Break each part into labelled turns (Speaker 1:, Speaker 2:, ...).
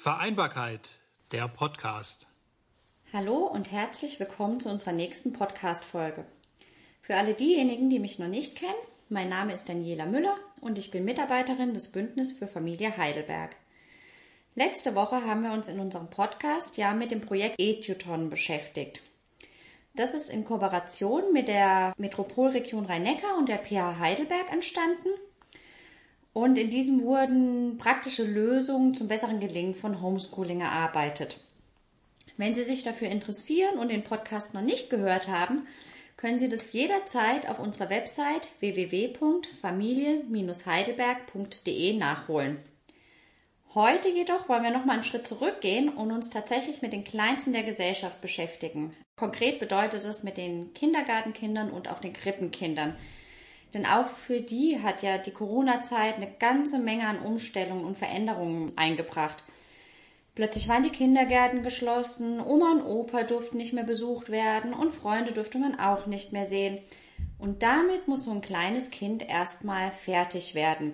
Speaker 1: Vereinbarkeit, der Podcast.
Speaker 2: Hallo und herzlich willkommen zu unserer nächsten Podcast-Folge. Für alle diejenigen, die mich noch nicht kennen, mein Name ist Daniela Müller und ich bin Mitarbeiterin des Bündnis für Familie Heidelberg. Letzte Woche haben wir uns in unserem Podcast ja mit dem Projekt Etuton beschäftigt. Das ist in Kooperation mit der Metropolregion Rhein-Neckar und der PH Heidelberg entstanden und in diesem wurden praktische Lösungen zum besseren Gelingen von Homeschooling erarbeitet. Wenn Sie sich dafür interessieren und den Podcast noch nicht gehört haben, können Sie das jederzeit auf unserer Website www.familie-heidelberg.de nachholen. Heute jedoch wollen wir noch mal einen Schritt zurückgehen und uns tatsächlich mit den Kleinsten der Gesellschaft beschäftigen. Konkret bedeutet es mit den Kindergartenkindern und auch den Krippenkindern, denn auch für die hat ja die Corona-Zeit eine ganze Menge an Umstellungen und Veränderungen eingebracht. Plötzlich waren die Kindergärten geschlossen, Oma und Opa durften nicht mehr besucht werden und Freunde durfte man auch nicht mehr sehen. Und damit muss so ein kleines Kind erstmal fertig werden.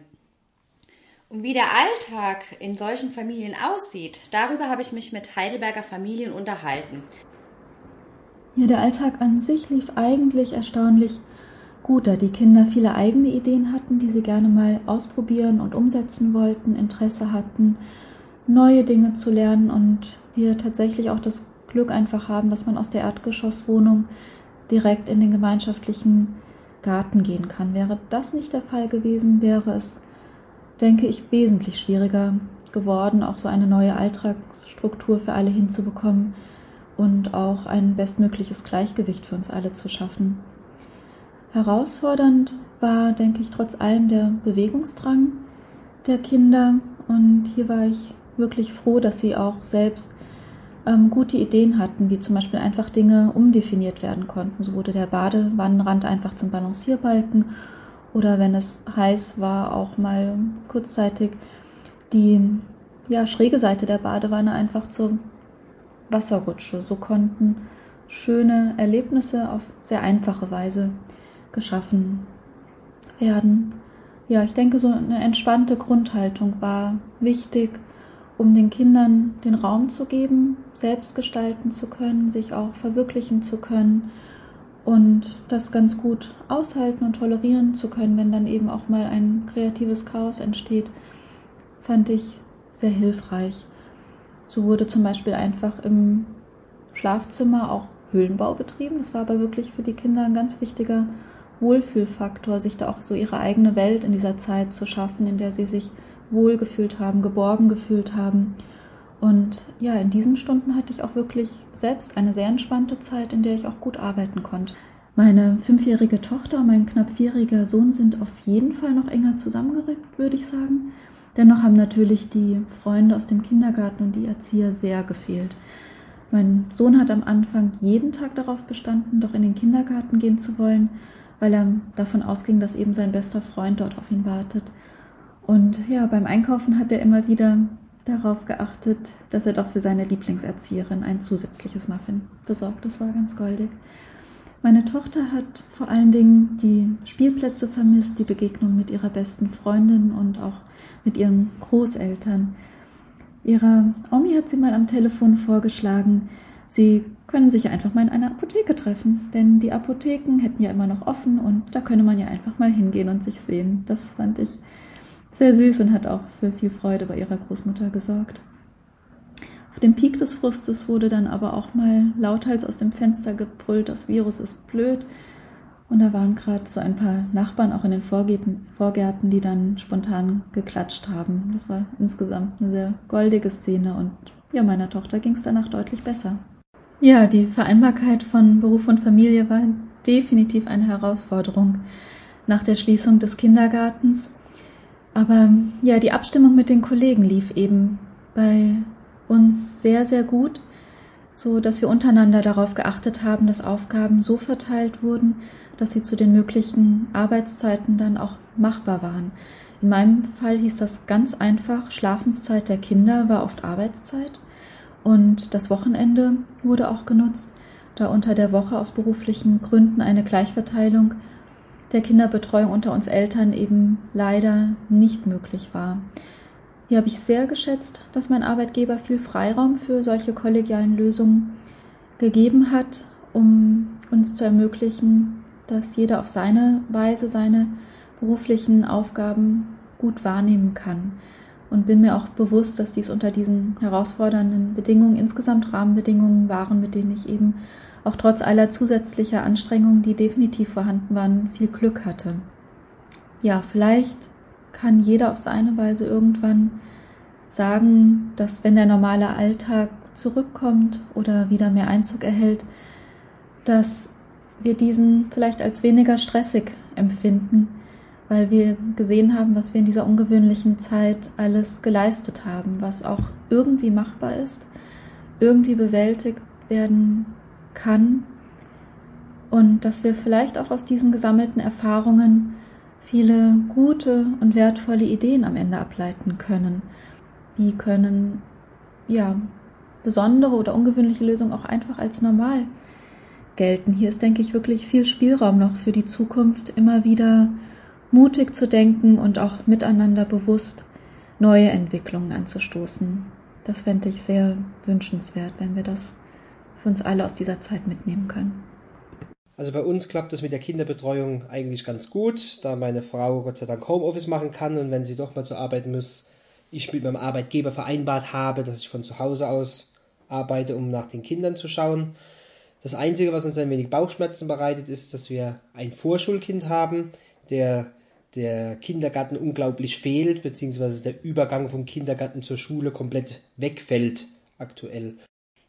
Speaker 2: Und wie der Alltag in solchen Familien aussieht, darüber habe ich mich mit Heidelberger Familien unterhalten.
Speaker 3: Ja, der Alltag an sich lief eigentlich erstaunlich gut, da die Kinder viele eigene Ideen hatten, die sie gerne mal ausprobieren und umsetzen wollten, Interesse hatten, neue Dinge zu lernen und wir tatsächlich auch das Glück einfach haben, dass man aus der Erdgeschosswohnung direkt in den gemeinschaftlichen Garten gehen kann. Wäre das nicht der Fall gewesen, wäre es, denke ich, wesentlich schwieriger geworden, auch so eine neue Alltagsstruktur für alle hinzubekommen und auch ein bestmögliches Gleichgewicht für uns alle zu schaffen. Herausfordernd war, denke ich, trotz allem der Bewegungsdrang der Kinder. Und hier war ich wirklich froh, dass sie auch selbst ähm, gute Ideen hatten, wie zum Beispiel einfach Dinge umdefiniert werden konnten. So wurde der Badewannenrand einfach zum Balancierbalken oder wenn es heiß war, auch mal kurzzeitig die ja, schräge Seite der Badewanne einfach zur Wasserrutsche. So konnten schöne Erlebnisse auf sehr einfache Weise geschaffen werden. Ja, ich denke, so eine entspannte Grundhaltung war wichtig, um den Kindern den Raum zu geben, selbst gestalten zu können, sich auch verwirklichen zu können und das ganz gut aushalten und tolerieren zu können, wenn dann eben auch mal ein kreatives Chaos entsteht, fand ich sehr hilfreich. So wurde zum Beispiel einfach im Schlafzimmer auch Höhlenbau betrieben. Das war aber wirklich für die Kinder ein ganz wichtiger Wohlfühlfaktor, sich da auch so ihre eigene Welt in dieser Zeit zu schaffen, in der sie sich wohlgefühlt haben, geborgen gefühlt haben. Und ja, in diesen Stunden hatte ich auch wirklich selbst eine sehr entspannte Zeit, in der ich auch gut arbeiten konnte. Meine fünfjährige Tochter und mein knapp vierjähriger Sohn sind auf jeden Fall noch enger zusammengerückt, würde ich sagen. Dennoch haben natürlich die Freunde aus dem Kindergarten und die Erzieher sehr gefehlt. Mein Sohn hat am Anfang jeden Tag darauf bestanden, doch in den Kindergarten gehen zu wollen, weil er davon ausging, dass eben sein bester Freund dort auf ihn wartet. Und ja, beim Einkaufen hat er immer wieder darauf geachtet, dass er doch für seine Lieblingserzieherin ein zusätzliches Muffin besorgt. Das war ganz goldig. Meine Tochter hat vor allen Dingen die Spielplätze vermisst, die Begegnung mit ihrer besten Freundin und auch mit ihren Großeltern. Ihrer Omi hat sie mal am Telefon vorgeschlagen, sie können sich einfach mal in einer Apotheke treffen, denn die Apotheken hätten ja immer noch offen und da könne man ja einfach mal hingehen und sich sehen. Das fand ich sehr süß und hat auch für viel Freude bei ihrer Großmutter gesorgt. Auf dem Peak des Frustes wurde dann aber auch mal lauthals aus dem Fenster gebrüllt, das Virus ist blöd. Und da waren gerade so ein paar Nachbarn auch in den Vorgärten, Vorgärten, die dann spontan geklatscht haben. Das war insgesamt eine sehr goldige Szene und ja, meiner Tochter ging es danach deutlich besser. Ja, die Vereinbarkeit von Beruf und Familie war definitiv eine Herausforderung nach der Schließung des Kindergartens. Aber ja, die Abstimmung mit den Kollegen lief eben bei uns sehr, sehr gut, so dass wir untereinander darauf geachtet haben, dass Aufgaben so verteilt wurden, dass sie zu den möglichen Arbeitszeiten dann auch machbar waren. In meinem Fall hieß das ganz einfach, Schlafenszeit der Kinder war oft Arbeitszeit und das Wochenende wurde auch genutzt, da unter der Woche aus beruflichen Gründen eine Gleichverteilung der Kinderbetreuung unter uns Eltern eben leider nicht möglich war. Hier habe ich sehr geschätzt, dass mein Arbeitgeber viel Freiraum für solche kollegialen Lösungen gegeben hat, um uns zu ermöglichen, dass jeder auf seine Weise seine beruflichen Aufgaben gut wahrnehmen kann. Und bin mir auch bewusst, dass dies unter diesen herausfordernden Bedingungen insgesamt Rahmenbedingungen waren, mit denen ich eben auch trotz aller zusätzlicher Anstrengungen, die definitiv vorhanden waren, viel Glück hatte. Ja, vielleicht kann jeder auf seine Weise irgendwann sagen, dass wenn der normale Alltag zurückkommt oder wieder mehr Einzug erhält, dass wir diesen vielleicht als weniger stressig empfinden, weil wir gesehen haben, was wir in dieser ungewöhnlichen Zeit alles geleistet haben, was auch irgendwie machbar ist, irgendwie bewältigt werden kann und dass wir vielleicht auch aus diesen gesammelten Erfahrungen viele gute und wertvolle Ideen am Ende ableiten können. Wie können ja besondere oder ungewöhnliche Lösungen auch einfach als normal gelten. Hier ist, denke ich, wirklich viel Spielraum noch für die Zukunft, immer wieder mutig zu denken und auch miteinander bewusst neue Entwicklungen anzustoßen. Das fände ich sehr wünschenswert, wenn wir das für uns alle aus dieser Zeit mitnehmen können.
Speaker 1: Also bei uns klappt das mit der Kinderbetreuung eigentlich ganz gut, da meine Frau Gott sei Dank Homeoffice machen kann und wenn sie doch mal zur Arbeit muss, ich mit meinem Arbeitgeber vereinbart habe, dass ich von zu Hause aus arbeite, um nach den Kindern zu schauen. Das Einzige, was uns ein wenig Bauchschmerzen bereitet, ist, dass wir ein Vorschulkind haben, der der Kindergarten unglaublich fehlt, beziehungsweise der Übergang vom Kindergarten zur Schule komplett wegfällt aktuell.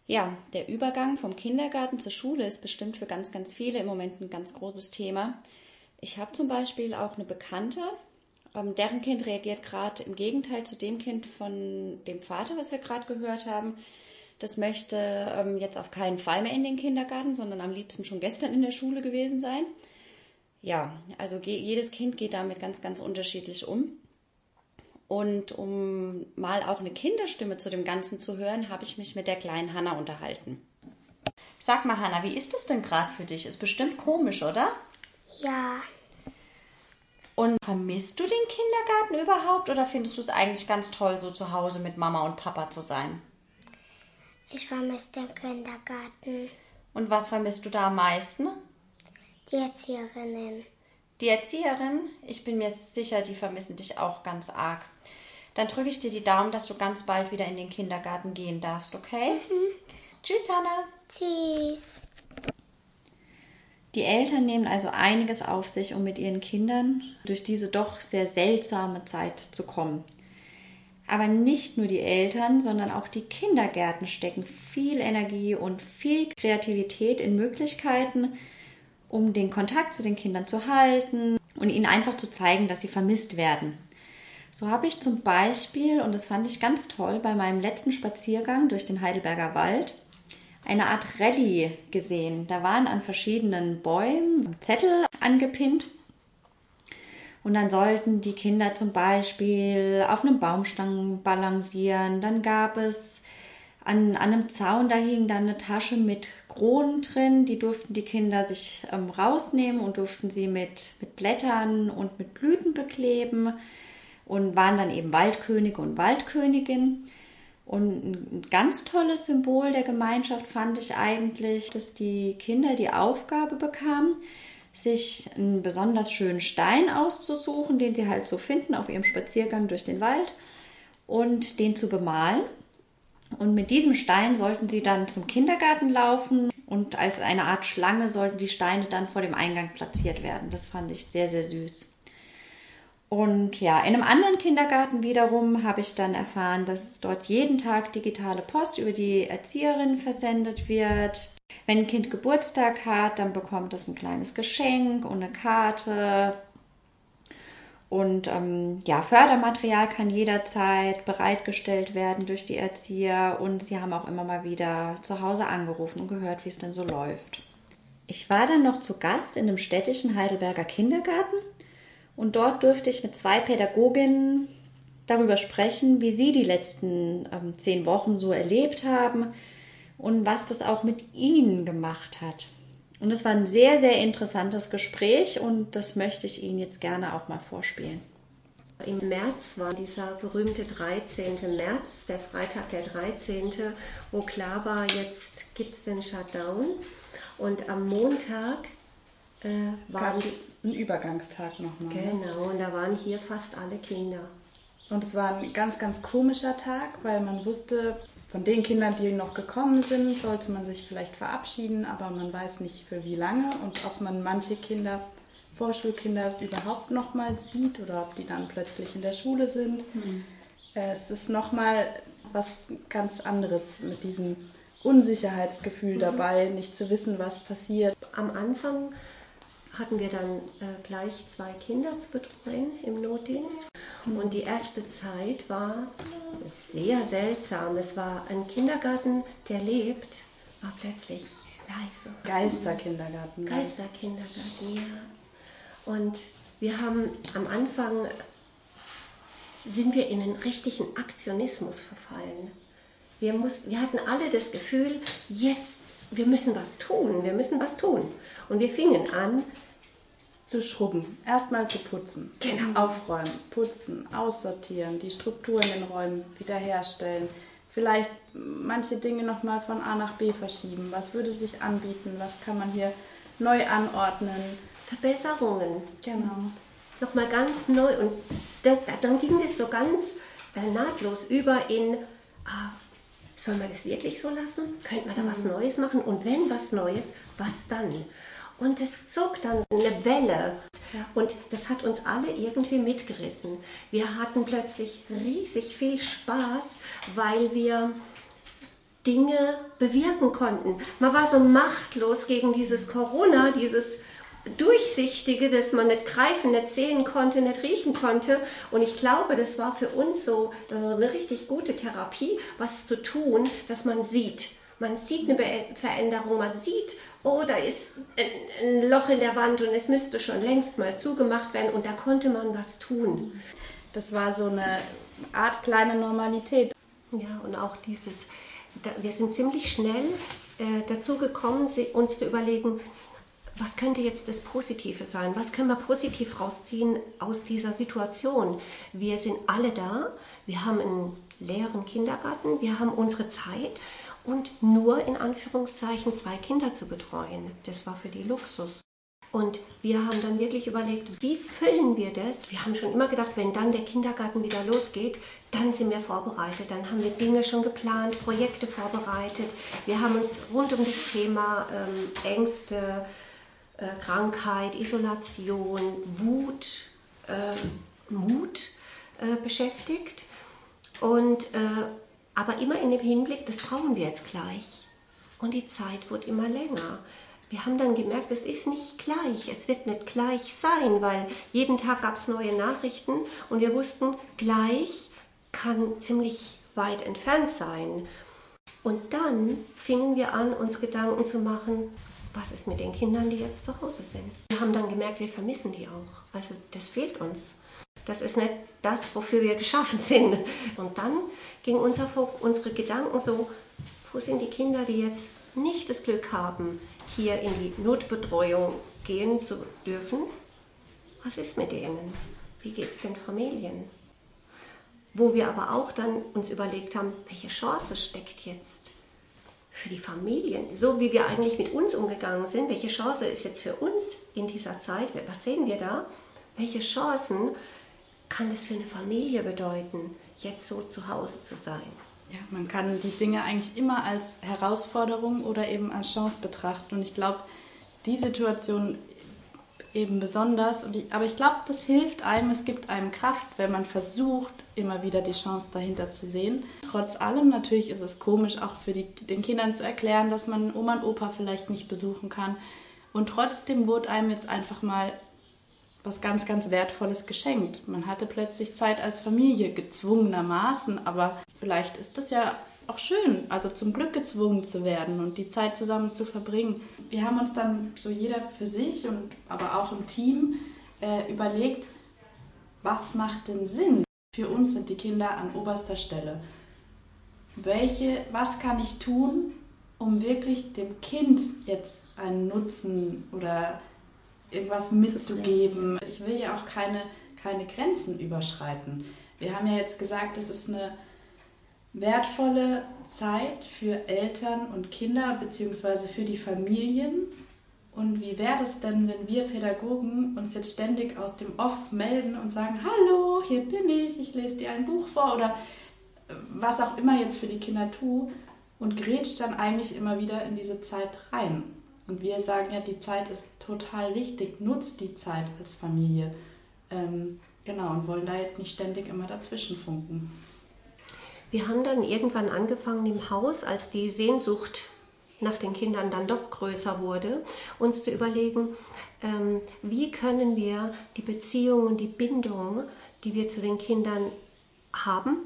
Speaker 2: Ja, der Übergang vom Kindergarten zur Schule ist bestimmt für ganz, ganz viele im Moment ein ganz großes Thema. Ich habe zum Beispiel auch eine Bekannte, ähm, deren Kind reagiert gerade im Gegenteil zu dem Kind von dem Vater, was wir gerade gehört haben. Das möchte ähm, jetzt auf keinen Fall mehr in den Kindergarten, sondern am liebsten schon gestern in der Schule gewesen sein. Ja, also jedes Kind geht damit ganz, ganz unterschiedlich um. Und um mal auch eine Kinderstimme zu dem Ganzen zu hören, habe ich mich mit der kleinen Hanna unterhalten. Sag mal, Hanna, wie ist es denn gerade für dich? Ist bestimmt komisch, oder?
Speaker 4: Ja.
Speaker 2: Und vermisst du den Kindergarten überhaupt oder findest du es eigentlich ganz toll, so zu Hause mit Mama und Papa zu sein?
Speaker 4: Ich vermisse den Kindergarten.
Speaker 2: Und was vermisst du da am meisten?
Speaker 4: Die Erzieherinnen.
Speaker 2: Die Erzieherin, ich bin mir sicher, die vermissen dich auch ganz arg. Dann drücke ich dir die Daumen, dass du ganz bald wieder in den Kindergarten gehen darfst, okay? Mhm. Tschüss, Hanna.
Speaker 4: Tschüss.
Speaker 2: Die Eltern nehmen also einiges auf sich, um mit ihren Kindern durch diese doch sehr seltsame Zeit zu kommen. Aber nicht nur die Eltern, sondern auch die Kindergärten stecken viel Energie und viel Kreativität in Möglichkeiten, um den Kontakt zu den Kindern zu halten und ihnen einfach zu zeigen, dass sie vermisst werden. So habe ich zum Beispiel, und das fand ich ganz toll, bei meinem letzten Spaziergang durch den Heidelberger Wald eine Art Rallye gesehen. Da waren an verschiedenen Bäumen Zettel angepinnt. Und dann sollten die Kinder zum Beispiel auf einem Baumstangen balancieren. Dann gab es an, an einem Zaun, da hing dann eine Tasche mit Kronen drin. Die durften die Kinder sich ähm, rausnehmen und durften sie mit, mit Blättern und mit Blüten bekleben und waren dann eben Waldkönige und Waldkönigin. Und ein ganz tolles Symbol der Gemeinschaft fand ich eigentlich, dass die Kinder die Aufgabe bekamen, sich einen besonders schönen Stein auszusuchen, den sie halt so finden auf ihrem Spaziergang durch den Wald und den zu bemalen. Und mit diesem Stein sollten sie dann zum Kindergarten laufen und als eine Art Schlange sollten die Steine dann vor dem Eingang platziert werden. Das fand ich sehr, sehr süß. Und ja, in einem anderen Kindergarten wiederum habe ich dann erfahren, dass dort jeden Tag digitale Post über die Erzieherin versendet wird. Wenn ein Kind Geburtstag hat, dann bekommt es ein kleines Geschenk und eine Karte. Und ähm, ja, Fördermaterial kann jederzeit bereitgestellt werden durch die Erzieher. Und sie haben auch immer mal wieder zu Hause angerufen und gehört, wie es denn so läuft. Ich war dann noch zu Gast in einem städtischen Heidelberger Kindergarten und dort durfte ich mit zwei Pädagoginnen darüber sprechen, wie sie die letzten ähm, zehn Wochen so erlebt haben und was das auch mit ihnen gemacht hat. Und es war ein sehr, sehr interessantes Gespräch und das möchte ich Ihnen jetzt gerne auch mal vorspielen.
Speaker 5: Im März war dieser berühmte 13. März, der Freitag der 13., wo klar war, jetzt gibt es den Shutdown. Und am Montag äh, war
Speaker 6: es ein Übergangstag nochmal.
Speaker 5: Ne? Genau, und da waren hier fast alle Kinder.
Speaker 6: Und es war ein ganz, ganz komischer Tag, weil man wusste, von den Kindern, die noch gekommen sind, sollte man sich vielleicht verabschieden, aber man weiß nicht für wie lange und ob man manche Kinder, Vorschulkinder überhaupt noch mal sieht oder ob die dann plötzlich in der Schule sind. Mhm. Es ist noch mal was ganz anderes mit diesem Unsicherheitsgefühl mhm. dabei, nicht zu wissen, was passiert.
Speaker 5: Am Anfang hatten wir dann äh, gleich zwei Kinder zu betreuen im Notdienst. Und die erste Zeit war sehr seltsam. Es war ein Kindergarten, der lebt, war plötzlich leise.
Speaker 6: Geisterkindergarten.
Speaker 5: Geisterkindergarten, ja. Und wir haben am Anfang sind wir in einen richtigen Aktionismus verfallen. Wir, mussten, wir hatten alle das Gefühl, jetzt, wir müssen was tun, wir müssen was tun. Und wir fingen an,
Speaker 6: zu schrubben, erstmal zu putzen,
Speaker 5: genau.
Speaker 6: aufräumen, putzen, aussortieren, die Struktur in den Räumen wiederherstellen, vielleicht manche Dinge nochmal von A nach B verschieben. Was würde sich anbieten? Was kann man hier neu anordnen?
Speaker 5: Verbesserungen.
Speaker 6: Genau.
Speaker 5: Nochmal ganz neu. Und das, dann ging es so ganz äh, nahtlos über in, ah, soll man das wirklich so lassen? Könnte man da mhm. was Neues machen? Und wenn was Neues, was dann? Und es zog dann eine Welle. Ja. Und das hat uns alle irgendwie mitgerissen. Wir hatten plötzlich riesig viel Spaß, weil wir Dinge bewirken konnten. Man war so machtlos gegen dieses Corona, dieses Durchsichtige, das man nicht greifen, nicht sehen konnte, nicht riechen konnte. Und ich glaube, das war für uns so eine richtig gute Therapie, was zu tun, dass man sieht. Man sieht eine Veränderung, man sieht, oh, da ist ein, Loch in der Wand und es müsste schon längst mal zugemacht werden und da konnte man was tun.
Speaker 6: Das war so eine Art kleine Normalität.
Speaker 5: Ja, und auch dieses, wir sind ziemlich schnell äh, dazu gekommen, uns zu überlegen, was könnte jetzt das Positive sein? Was können wir positiv rausziehen aus dieser Situation? Wir sind alle da, wir haben einen leeren Kindergarten, wir haben unsere Zeit und nur in Anführungszeichen zwei Kinder zu betreuen. Das war für die Luxus. Und wir haben dann wirklich überlegt, wie füllen wir das? Wir haben schon immer gedacht, wenn dann der Kindergarten wieder losgeht, dann sind wir vorbereitet. Dann haben wir Dinge schon geplant, Projekte vorbereitet. Wir haben uns rund um das Thema ähm, Ängste, äh, Krankheit, Isolation, Wut, äh, Mut äh, beschäftigt. Und äh, aber immer in dem Hinblick, das brauchen wir jetzt gleich. Und die Zeit wird immer länger. Wir haben dann gemerkt, es ist nicht gleich, es wird nicht gleich sein, weil jeden Tag gab es neue Nachrichten und wir wussten, gleich kann ziemlich weit entfernt sein. Und dann fingen wir an, uns Gedanken zu machen, was ist mit den Kindern, die jetzt zu Hause sind. Wir haben dann gemerkt, wir vermissen die auch. Also das fehlt uns. Das ist nicht das, wofür wir geschaffen sind. Und dann ging unser, unsere Gedanken so, wo sind die Kinder, die jetzt nicht das Glück haben, hier in die Notbetreuung gehen zu dürfen? Was ist mit denen? Wie geht es den Familien? Wo wir aber auch dann uns überlegt haben, welche Chance steckt jetzt für die Familien, so wie wir eigentlich mit uns umgegangen sind, welche Chance ist jetzt für uns in dieser Zeit, was sehen wir da? Welche Chancen kann das für eine Familie bedeuten, jetzt so zu Hause zu sein?
Speaker 6: Ja, man kann die Dinge eigentlich immer als Herausforderung oder eben als Chance betrachten. Und ich glaube, die Situation eben besonders. Ich, aber ich glaube, das hilft einem, es gibt einem Kraft, wenn man versucht, immer wieder die Chance dahinter zu sehen. Trotz allem, natürlich ist es komisch, auch für die, den Kindern zu erklären, dass man Oma und Opa vielleicht nicht besuchen kann. Und trotzdem wurde einem jetzt einfach mal was ganz, ganz Wertvolles geschenkt. Man hatte plötzlich Zeit als Familie, gezwungenermaßen, aber vielleicht ist das ja auch schön, also zum Glück gezwungen zu werden und die Zeit zusammen zu verbringen. Wir haben uns dann so jeder für sich und aber auch im Team äh, überlegt, was macht denn Sinn? Für uns sind die Kinder an oberster Stelle. Welche, was kann ich tun, um wirklich dem Kind jetzt einen Nutzen oder irgendwas mitzugeben. Ich will ja auch keine, keine Grenzen überschreiten. Wir haben ja jetzt gesagt, es ist eine wertvolle Zeit für Eltern und Kinder beziehungsweise für die Familien. Und wie wäre es denn, wenn wir Pädagogen uns jetzt ständig aus dem Off melden und sagen, hallo, hier bin ich, ich lese dir ein Buch vor oder was auch immer jetzt für die Kinder tue und grätscht dann eigentlich immer wieder in diese Zeit rein. Und wir sagen ja, die Zeit ist total wichtig, nutzt die Zeit als Familie. Ähm, genau, und wollen da jetzt nicht ständig immer dazwischen funken.
Speaker 5: Wir haben dann irgendwann angefangen im Haus, als die Sehnsucht nach den Kindern dann doch größer wurde, uns zu überlegen, ähm, wie können wir die Beziehung und die Bindung, die wir zu den Kindern haben,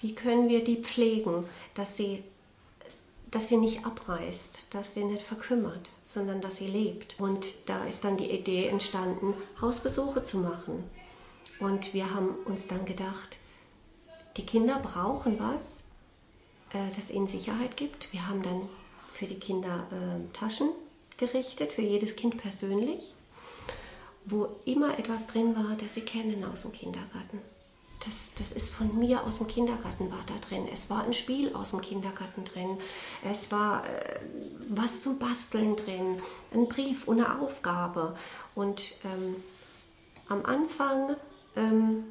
Speaker 5: wie können wir die pflegen, dass sie, dass sie nicht abreißt, dass sie nicht verkümmert, sondern dass sie lebt. Und da ist dann die Idee entstanden, Hausbesuche zu machen. Und wir haben uns dann gedacht, die Kinder brauchen was, äh, das ihnen Sicherheit gibt. Wir haben dann für die Kinder äh, Taschen gerichtet, für jedes Kind persönlich, wo immer etwas drin war, das sie kennen aus dem Kindergarten das, das ist von mir aus dem Kindergarten war da drin. Es war ein Spiel aus dem Kindergarten drin. Es war äh, was zum Basteln drin, ein Brief und eine Aufgabe. Und ähm, am Anfang ähm,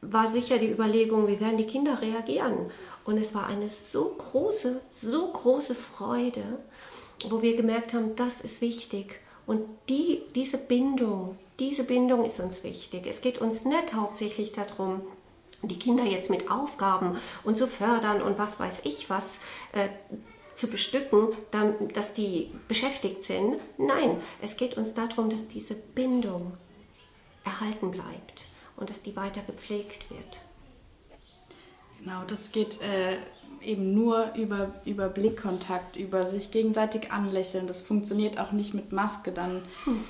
Speaker 5: war sicher die Überlegung, wie werden die Kinder reagieren. Und es war eine so große, so große Freude, wo wir gemerkt haben, das ist wichtig. Und die, diese Bindung, diese Bindung ist uns wichtig. Es geht uns nicht hauptsächlich darum, die Kinder jetzt mit Aufgaben und zu fördern und was weiß ich was äh, zu bestücken, dann, dass die beschäftigt sind. Nein, es geht uns darum, dass diese Bindung erhalten bleibt und dass die weiter gepflegt wird.
Speaker 6: Genau, das geht äh, eben nur über, über Blickkontakt, über sich gegenseitig anlächeln. Das funktioniert auch nicht mit Maske. Dann hm.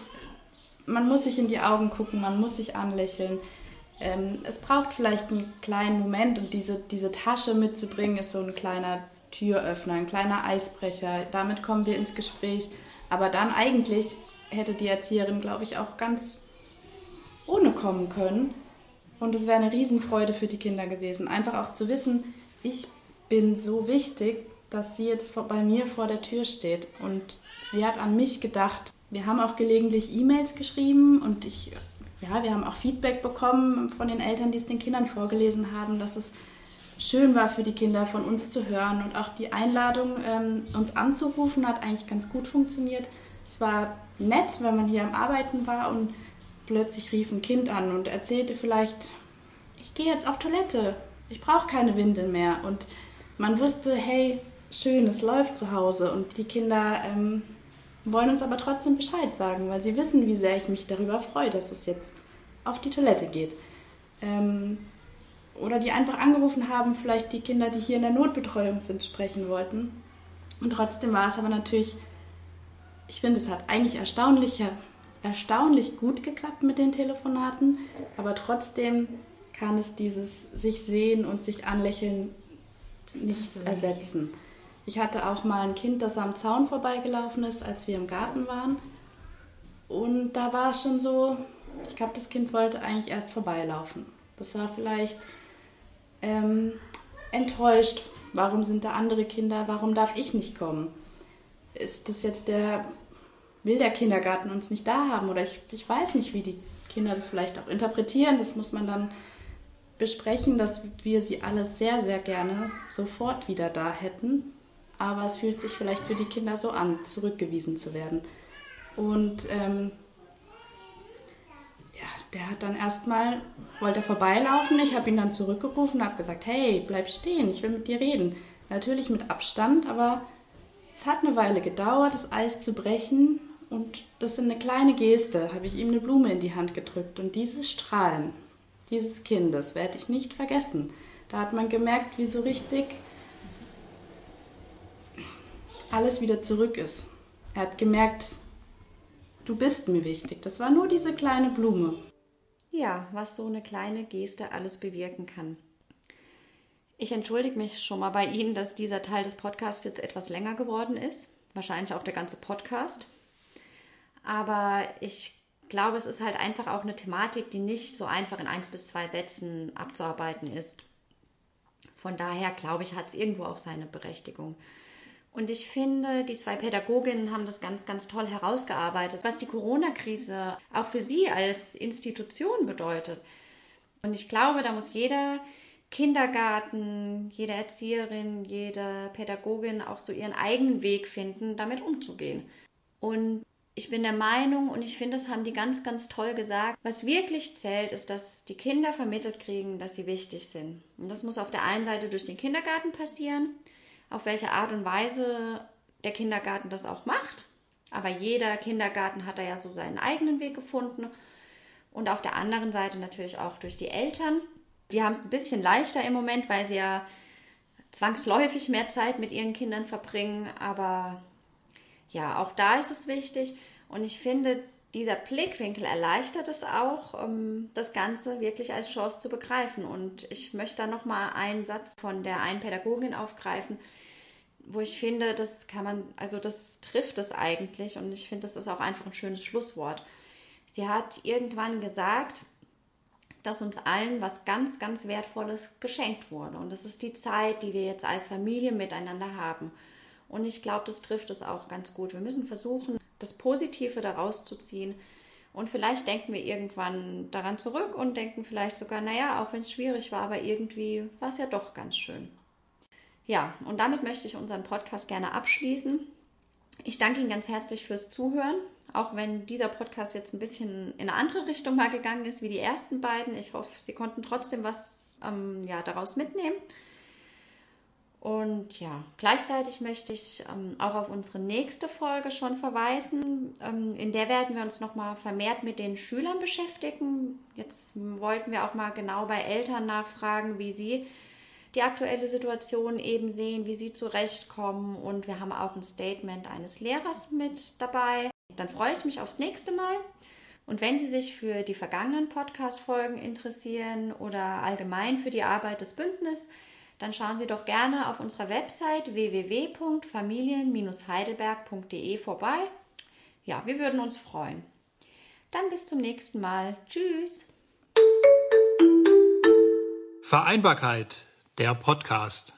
Speaker 6: man muss sich in die Augen gucken, man muss sich anlächeln. Ähm, es braucht vielleicht einen kleinen Moment und diese, diese Tasche mitzubringen ist so ein kleiner Türöffner, ein kleiner Eisbrecher. Damit kommen wir ins Gespräch. Aber dann eigentlich hätte die Erzieherin, glaube ich, auch ganz ohne kommen können. Und es wäre eine Riesenfreude für die Kinder gewesen. Einfach auch zu wissen, ich bin so wichtig, dass sie jetzt bei mir vor der Tür steht und sie hat an mich gedacht. Wir haben auch gelegentlich E-Mails geschrieben und ich, ja, wir haben auch Feedback bekommen von den Eltern, die es den Kindern vorgelesen haben, dass es schön war für die Kinder von uns zu hören und auch die Einladung, ähm, uns anzurufen, hat eigentlich ganz gut funktioniert. Es war nett, wenn man hier am Arbeiten war und plötzlich rief ein Kind an und erzählte vielleicht, ich gehe jetzt auf Toilette, ich brauche keine Windel mehr und man wusste, hey, schön, es läuft zu Hause und die Kinder ähm, wollen uns aber trotzdem Bescheid sagen, weil sie wissen, wie sehr ich mich darüber freue, dass es jetzt auf die Toilette geht. Ähm, oder die einfach angerufen haben, vielleicht die Kinder, die hier in der Notbetreuung sind, sprechen wollten. Und trotzdem war es aber natürlich, ich finde, es hat eigentlich erstaunlich, erstaunlich gut geklappt mit den Telefonaten, aber trotzdem kann es dieses sich sehen und sich anlächeln nicht ersetzen. Ich hatte auch mal ein Kind, das am Zaun vorbeigelaufen ist, als wir im Garten waren. Und da war es schon so, ich glaube, das Kind wollte eigentlich erst vorbeilaufen. Das war vielleicht ähm, enttäuscht. Warum sind da andere Kinder? Warum darf ich nicht kommen? Ist das jetzt der, will der Kindergarten uns nicht da haben? Oder ich, ich weiß nicht, wie die Kinder das vielleicht auch interpretieren. Das muss man dann besprechen, dass wir sie alle sehr, sehr gerne sofort wieder da hätten. Aber es fühlt sich vielleicht für die Kinder so an, zurückgewiesen zu werden. Und ähm, ja, der hat dann erstmal, wollte er vorbeilaufen. Ich habe ihn dann zurückgerufen und habe gesagt, hey, bleib stehen, ich will mit dir reden. Natürlich mit Abstand, aber es hat eine Weile gedauert, das Eis zu brechen. Und das ist eine kleine Geste, habe ich ihm eine Blume in die Hand gedrückt. Und dieses Strahlen, dieses Kindes werde ich nicht vergessen. Da hat man gemerkt, wie so richtig alles wieder zurück ist. Er hat gemerkt, du bist mir wichtig. Das war nur diese kleine Blume.
Speaker 2: Ja, was so eine kleine Geste alles bewirken kann. Ich entschuldige mich schon mal bei Ihnen, dass dieser Teil des Podcasts jetzt etwas länger geworden ist. Wahrscheinlich auch der ganze Podcast. Aber ich glaube, es ist halt einfach auch eine Thematik, die nicht so einfach in eins bis zwei Sätzen abzuarbeiten ist. Von daher glaube ich, hat es irgendwo auch seine Berechtigung. Und ich finde, die zwei Pädagoginnen haben das ganz, ganz toll herausgearbeitet, was die Corona-Krise auch für sie als Institution bedeutet. Und ich glaube, da muss jeder Kindergarten, jede Erzieherin, jede Pädagogin auch so ihren eigenen Weg finden, damit umzugehen. Und ich bin der Meinung, und ich finde, das haben die ganz, ganz toll gesagt, was wirklich zählt, ist, dass die Kinder vermittelt kriegen, dass sie wichtig sind. Und das muss auf der einen Seite durch den Kindergarten passieren, auf welche Art und Weise der Kindergarten das auch macht. Aber jeder Kindergarten hat da ja so seinen eigenen Weg gefunden. Und auf der anderen Seite natürlich auch durch die Eltern. Die haben es ein bisschen leichter im Moment, weil sie ja zwangsläufig mehr Zeit mit ihren Kindern verbringen. Aber ja, auch da ist es wichtig. Und ich finde, dieser Blickwinkel erleichtert es auch, um das Ganze wirklich als Chance zu begreifen. Und ich möchte da nochmal einen Satz von der einen Pädagogin aufgreifen, wo ich finde, das kann man, also das trifft es eigentlich und ich finde, das ist auch einfach ein schönes Schlusswort. Sie hat irgendwann gesagt, dass uns allen was ganz, ganz Wertvolles geschenkt wurde. Und das ist die Zeit, die wir jetzt als Familie miteinander haben. Und ich glaube, das trifft es auch ganz gut. Wir müssen versuchen, das Positive daraus zu ziehen. Und vielleicht denken wir irgendwann daran zurück und denken vielleicht sogar, naja, auch wenn es schwierig war, aber irgendwie war es ja doch ganz schön. Ja, und damit möchte ich unseren Podcast gerne abschließen. Ich danke Ihnen ganz herzlich fürs Zuhören, auch wenn dieser Podcast jetzt ein bisschen in eine andere Richtung mal gegangen ist wie die ersten beiden. Ich hoffe, Sie konnten trotzdem was ähm, ja, daraus mitnehmen. Und ja, gleichzeitig möchte ich ähm, auch auf unsere nächste Folge schon verweisen. Ähm, in der werden wir uns nochmal vermehrt mit den Schülern beschäftigen. Jetzt wollten wir auch mal genau bei Eltern nachfragen, wie sie die aktuelle Situation eben sehen, wie sie zurechtkommen. Und wir haben auch ein Statement eines Lehrers mit dabei. Dann freue ich mich aufs nächste Mal. Und wenn Sie sich für die vergangenen Podcast-Folgen interessieren oder allgemein für die Arbeit des Bündnisses, dann schauen Sie doch gerne auf unserer Website www.familien-heidelberg.de vorbei. Ja, wir würden uns freuen. Dann bis zum nächsten Mal. Tschüss.
Speaker 7: Vereinbarkeit, der Podcast.